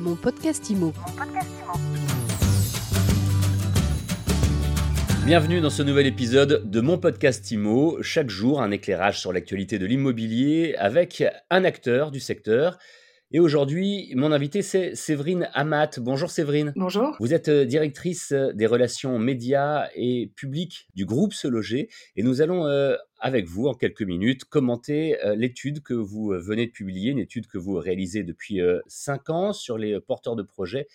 Mon podcast IMO. Bienvenue dans ce nouvel épisode de mon podcast IMO. Chaque jour, un éclairage sur l'actualité de l'immobilier avec un acteur du secteur. Et aujourd'hui, mon invité, c'est Séverine Amat. Bonjour Séverine. Bonjour. Vous êtes euh, directrice euh, des relations médias et publiques du groupe Se Loger. Et nous allons, euh, avec vous, en quelques minutes, commenter l'étude que vous venez de publier, une étude que vous réalisez depuis cinq ans sur les porteurs de projets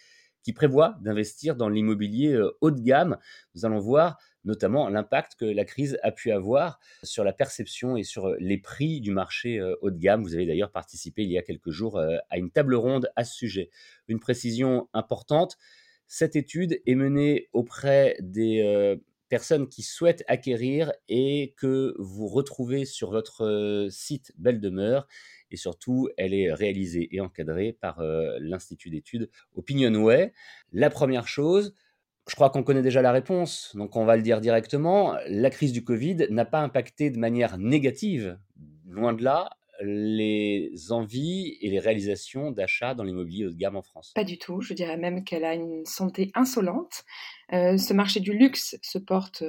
qui prévoient d'investir dans l'immobilier haut de gamme. Nous allons voir notamment l'impact que la crise a pu avoir sur la perception et sur euh, les prix du marché euh, haut de gamme. Vous avez d'ailleurs participé il y a quelques jours euh, à une table ronde à ce sujet. Une précision importante, cette étude est menée auprès des personnes qui souhaitent acquérir et que vous retrouvez sur votre site Belle Demeure. Et surtout, elle est réalisée et encadrée par l'Institut d'études Opinionway. La première chose, je crois qu'on connaît déjà la réponse, donc on va le dire directement. La crise du Covid n'a pas impacté de manière négative, loin de là, les envies et les réalisations d'achat dans l'immobilier haut de gamme en France. Pas du tout, je dirais même qu'elle a une santé insolente. Euh, ce marché du luxe se porte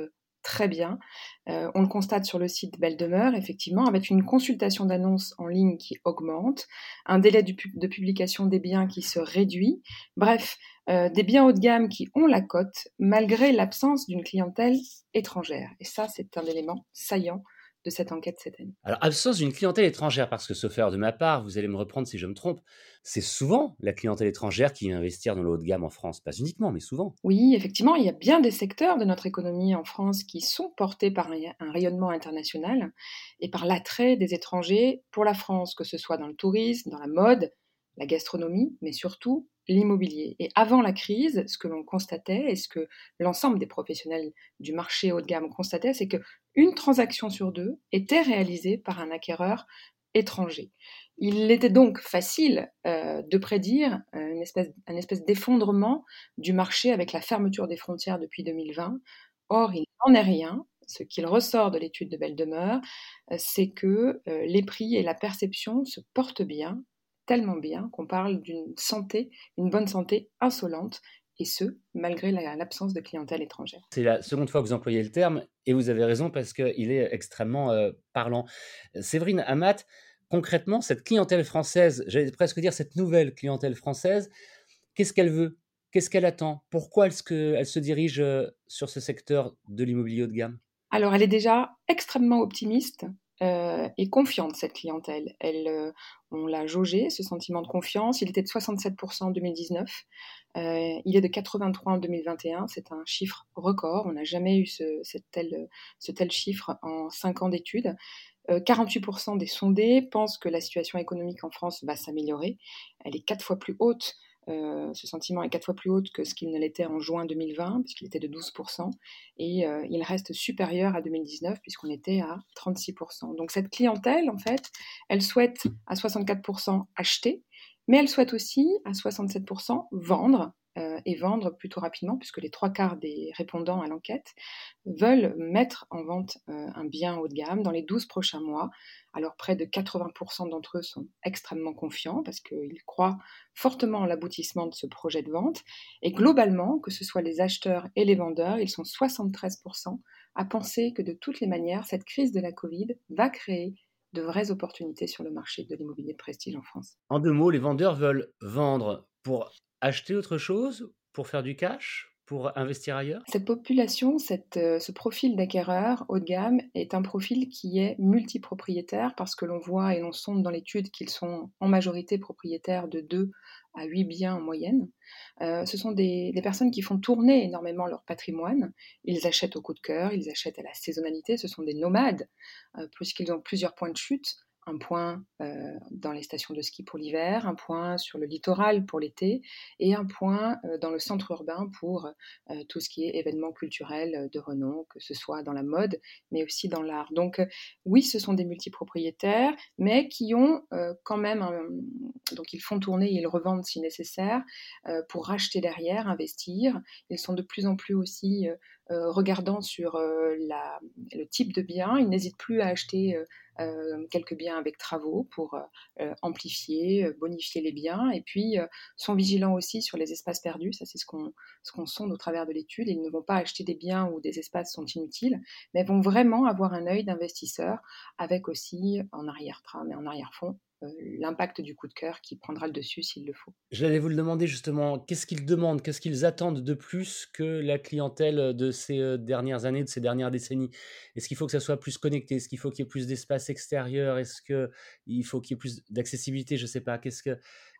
très bien. Euh, on le constate sur le site Belle Demeure, effectivement, avec une consultation d'annonces en ligne qui augmente, un délai de publication des biens qui se réduit. Bref, euh, des biens haut de gamme qui ont la cote malgré l'absence d'une clientèle étrangère. Et ça, c'est un élément saillant de cette enquête cette année. Alors, absence d'une clientèle étrangère, parce que faire de ma part, vous allez me reprendre si je me trompe, c'est souvent la clientèle étrangère qui vient investir dans le haut de gamme en France. Pas uniquement, mais souvent. Oui, effectivement, il y a bien des secteurs de notre économie en France qui sont portés par un rayonnement international et par l'attrait des étrangers pour la France, que ce soit dans le tourisme, dans la mode, la gastronomie, mais surtout l'immobilier. Et avant la crise, ce que l'on constatait et ce que l'ensemble des professionnels du marché haut de gamme constataient, c'est que une transaction sur deux était réalisée par un acquéreur étranger. Il était donc facile euh, de prédire euh, une espèce, un espèce d'effondrement du marché avec la fermeture des frontières depuis 2020. Or, il n'en est rien. Ce qu'il ressort de l'étude de Belle Demeure, euh, c'est que les prix et la perception se portent bien tellement bien qu'on parle d'une santé, une bonne santé insolente, et ce, malgré l'absence de clientèle étrangère. C'est la seconde fois que vous employez le terme, et vous avez raison parce qu'il est extrêmement parlant. Séverine Amat, concrètement, cette clientèle française, j'allais presque dire cette nouvelle clientèle française, qu'est-ce qu'elle veut? Qu'est-ce qu'elle attend? Pourquoi est-ce qu'elle se dirige euh, sur ce secteur de l'immobilier haut de gamme? Alors, elle est déjà extrêmement optimiste euh, et confiante, cette clientèle. Elle, euh, on l'a jaugé, ce sentiment de confiance. Il était de 67% en 2019. Euh, il est de 83 en 2021. C'est un chiffre record. On n'a jamais eu ce, tel, ce tel chiffre en 5 ans d'études. 48% des sondés pensent que la situation économique en France va s'améliorer. Elle est quatre fois plus haute euh, ce sentiment est quatre fois plus haut que ce qu'il ne l'était en juin 2020, puisqu'il était de 12%, et euh, il reste supérieur à 2019, puisqu'on était à 36%. Donc cette clientèle, en fait, elle souhaite à 64% acheter, mais elle souhaite aussi à 67% vendre euh, et vendre plutôt rapidement, puisque les trois quarts des répondants à l'enquête veulent mettre en vente euh, un bien haut de gamme dans les 12 prochains mois. Alors près de 80% d'entre eux sont extrêmement confiants parce qu'ils croient fortement en l'aboutissement de ce projet de vente. Et globalement, que ce soit les acheteurs et les vendeurs, ils sont 73% à penser que de toutes les manières, cette crise de la Covid va créer de vraies opportunités sur le marché de l'immobilier de prestige en France. En deux mots, les vendeurs veulent vendre pour acheter autre chose pour faire du cash pour investir ailleurs? Cette population, euh, ce profil d'acquéreur haut de gamme est un profil qui est multipropriétaire parce que l'on voit et l'on sonde dans l'étude qu'ils sont en majorité propriétaires de 2 à 8 biens en moyenne. Euh, ce sont des, des, personnes qui font tourner énormément leur patrimoine. Ils achètent au coup de cœur, ils achètent à la saisonnalité, ce sont des nomades, euh, puisqu'ils ont plusieurs points de chute un point euh, dans les stations de ski pour l'hiver, un point sur le littoral pour l'été et un point euh, dans le centre urbain pour euh, tout ce qui est événements culturels de renom, que ce soit dans la mode, mais aussi dans l'art. Donc oui, ce sont des multipropriétaires, mais qui ont quand même, donc ils font tourner, ils revendent si nécessaire, pour racheter derrière, investir. Ils sont de plus en plus aussi regardants sur le type de bien, ils n'hésitent plus à acheter quelques biens avec travaux pour amplifier, bonifier les biens, et puis sont vigilants aussi sur les espaces perdus. Ça, c'est ce qu'on ce qu'on sonde au travers de l'étude. Ils ne vont pas acheter des biens où des espaces sont inutiles, mais vont vraiment avoir un œil d'investisseur avec aussi en arrière-train et en arrière-fond euh, l'impact du coup de cœur qui prendra le dessus s'il le faut. J'allais vous le demander justement, qu'est-ce qu'ils demandent, qu'est-ce qu'ils attendent de plus que la clientèle de ces euh, dernières années, de ces dernières décennies? Est-ce qu'il faut que ça soit plus connecté? Est-ce qu'il faut qu'il y ait plus d'espace extérieur? Est-ce qu'il faut qu'il y ait plus d'accessibilité? Je ne sais pas. Qu'est-ce que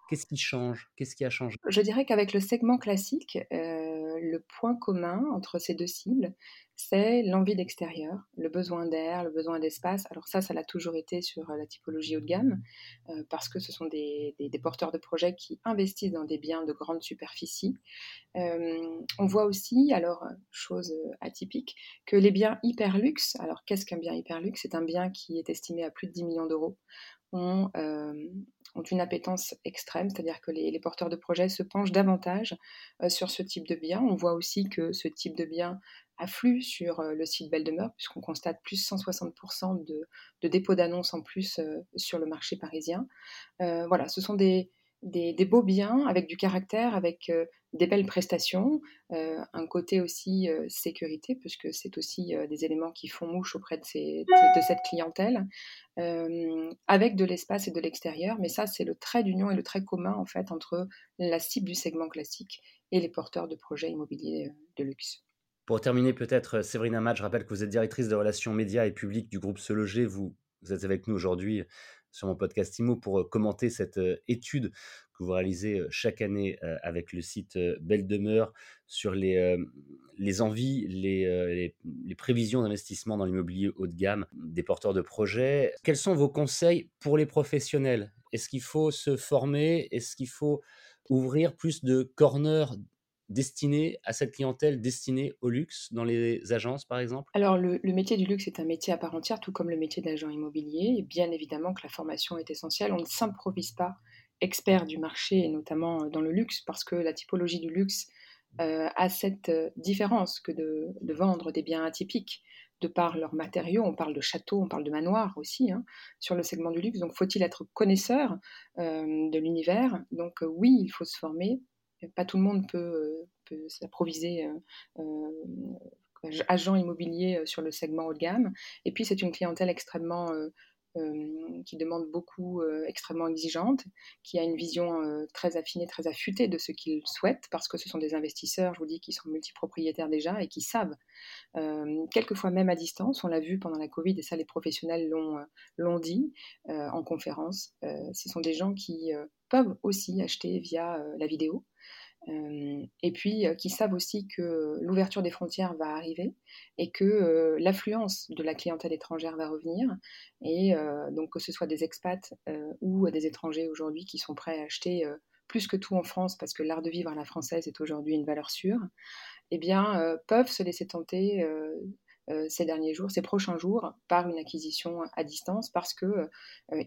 Qu'est-ce qui change? Qu'est-ce qui a changé? Je dirais qu'avec le segment classique, euh, le point commun entre ces deux cibles, c'est l'envie d'extérieur, le besoin d'air, le besoin d'espace. Alors ça, ça l'a toujours été sur euh, la typologie haut de gamme, euh, parce que ce sont des, porteurs de projets qui investissent dans des biens de grande superficie. on voit aussi, alors, chose atypique, que les biens hyper luxe, alors qu'est-ce qu'un bien hyper luxe C'est un bien qui est estimé à plus de 10 millions d'euros euh, ont, une appétence extrême, c'est-à-dire que les, porteurs de projets se penchent davantage euh, sur ce type de bien. On voit aussi que ce type de bien afflue sur euh, le site Belle Demeure, puisqu'on constate plus 160% de, de dépôts d'annonces en plus sur le marché parisien. voilà, ce sont des, des, beaux biens avec du caractère, avec euh, des belles prestations, euh, un côté aussi euh, sécurité, puisque c'est aussi des éléments qui font mouche auprès de, cette clientèle, avec de l'espace et de l'extérieur. Mais ça, c'est le trait d'union et le trait commun en fait entre la cible du segment classique et les porteurs de projets immobiliers de luxe. Pour terminer, peut-être, Séverine Amat, je rappelle que vous êtes directrice de relations médias et publiques du groupe Se Loger. Vous, vous êtes avec nous aujourd'hui sur mon podcast IMO pour commenter cette étude que vous réalisez chaque année avec le site Belle Demeure sur les, les envies, les, les, prévisions d'investissement dans l'immobilier haut de gamme des porteurs de projets. Quels sont vos conseils pour les professionnels? Est-ce qu'il faut se former? Est-ce qu'il faut ouvrir plus de corners destiné à cette clientèle destinée au luxe dans les agences, par exemple? Alors, le, métier du luxe est un métier à part entière, tout comme le métier d'agent immobilier. Et bien évidemment que la formation est essentielle. On ne s'improvise pas expert du marché, et notamment dans le luxe, parce que la typologie du luxe euh, a cette euh, différence que de, vendre des biens atypiques de par leurs matériaux. On parle de châteaux, on parle de manoirs aussi hein, sur le segment du luxe. Donc, faut-il être connaisseur euh, de l'univers? Donc, oui, il faut se former pas tout le monde peut, euh, s'approviser euh, euh, agent immobilier sur le segment haut de gamme. Et puis, c'est une clientèle extrêmement qui demande beaucoup, extrêmement exigeante, qui a une vision très affinée, très affûtée de ce qu'ils souhaitent, parce que ce sont des investisseurs, je vous dis, qui sont multipropriétaires déjà et qui savent, quelquefois même à distance, on l'a vu pendant la Covid, et ça les professionnels l'ont dit en conférence, ce sont des gens qui peuvent aussi acheter via la vidéo. Euh, et puis qui savent aussi que l'ouverture des frontières va arriver et que l'affluence de la clientèle étrangère va revenir. Et donc que ce soit des expats ou des étrangers aujourd'hui qui sont prêts à acheter plus que tout en France, parce que l'art de vivre à la française est aujourd'hui une valeur sûre, eh bien, peuvent se laisser tenter ces derniers jours, ces prochains jours, par une acquisition à distance, parce que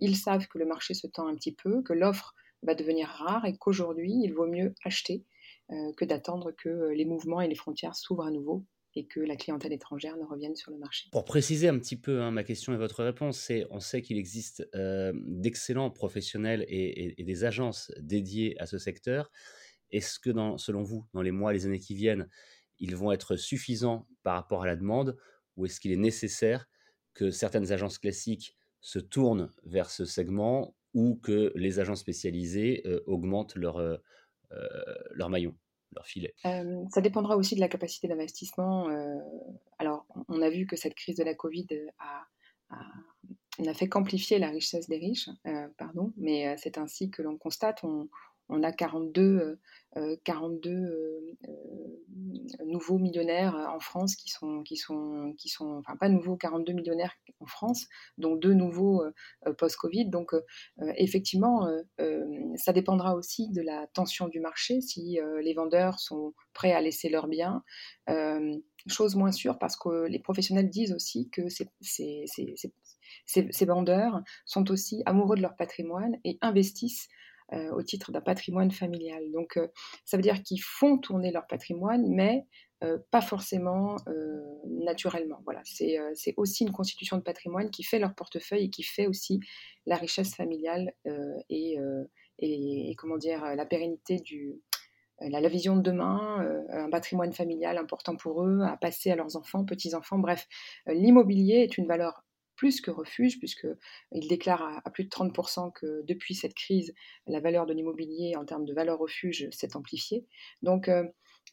ils savent que le marché se tend un petit peu, que l'offre va devenir rare et qu'aujourd'hui, il vaut mieux acheter euh, que d'attendre que euh, les mouvements et les frontières s'ouvrent à nouveau et que la clientèle étrangère ne revienne sur le marché. Pour préciser un petit peu hein, ma question et votre réponse, c'est on sait qu'il existe euh, d'excellents professionnels et, des agences dédiées à ce secteur. Est-ce que selon vous, dans les mois, les années qui viennent, ils vont être suffisants par rapport à la demande ou est-ce qu'il est nécessaire que certaines agences classiques se tournent vers ce segment ou que les agents spécialisés euh, augmentent leur, euh, euh, leur maillon leur filet Ça dépendra aussi de la capacité d'investissement. alors, on a vu que cette crise de la Covid n'a fait qu'amplifier la richesse des riches, pardon, mais c'est ainsi que l'on constate. On, on a 42, 42 euh, euh, euh, nouveaux millionnaires en France qui sont, qui sont, qui sont, enfin pas nouveaux, 42 millionnaires en France, dont deux nouveaux post-Covid. Donc effectivement, ça dépendra aussi de la tension du marché, si les vendeurs sont prêts à laisser leurs biens. chose moins sûre parce que les professionnels disent aussi que ces, ces vendeurs sont aussi amoureux de leur patrimoine et investissent au titre d'un patrimoine familial. Donc, ça veut dire qu'ils font tourner leur patrimoine, mais pas forcément naturellement. Voilà, c'est aussi une constitution de patrimoine qui fait leur portefeuille et qui fait aussi la richesse familiale et, comment dire la pérennité du la, la vision de demain, un patrimoine familial important pour eux à passer à leurs enfants, petits enfants. Bref, l'immobilier est une valeur plus que refuge, puisqu'il déclare à, plus de 30% que depuis cette crise, la valeur de l'immobilier en termes de valeur refuge s'est amplifiée. Donc, euh,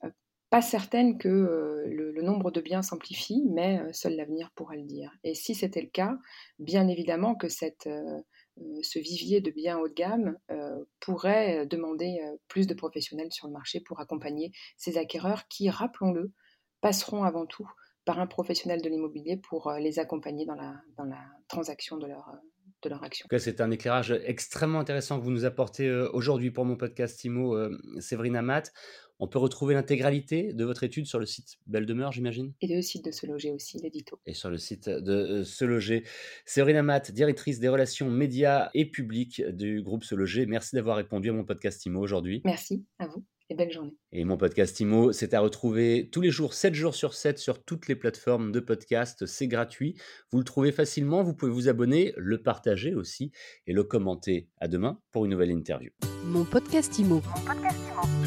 euh, pas certaine que euh, le, nombre de biens s'amplifie, mais seul l'avenir pourra le dire. Et si c'était le cas, bien évidemment que ce vivier de biens haut de gamme pourrait demander plus de professionnels sur le marché pour accompagner ces acquéreurs qui, rappelons-le, passeront avant tout par un professionnel de l'immobilier pour euh, les accompagner dans la, dans la transaction de leur, euh, de leur action. C'est un éclairage extrêmement intéressant que vous nous apportez euh, aujourd'hui pour mon podcast IMO, Séverine Amat. On peut retrouver l'intégralité de votre étude sur le site Belle Demeure, j'imagine? Et le site de Se Loger aussi, l'édito. Et sur le site de Se Loger. Séverine Amat, directrice des relations médias et publiques du groupe Se Loger, merci d'avoir répondu à mon podcast IMO aujourd'hui. Merci à vous et belle journée. Et mon podcast IMO, c'est à retrouver tous les jours, 7 jours sur 7 sur toutes les plateformes de podcast. C'est gratuit. Vous le trouvez facilement. Vous pouvez vous abonner, le partager aussi et le commenter. À demain pour une nouvelle interview. Mon podcast IMO. Mon podcast IMO.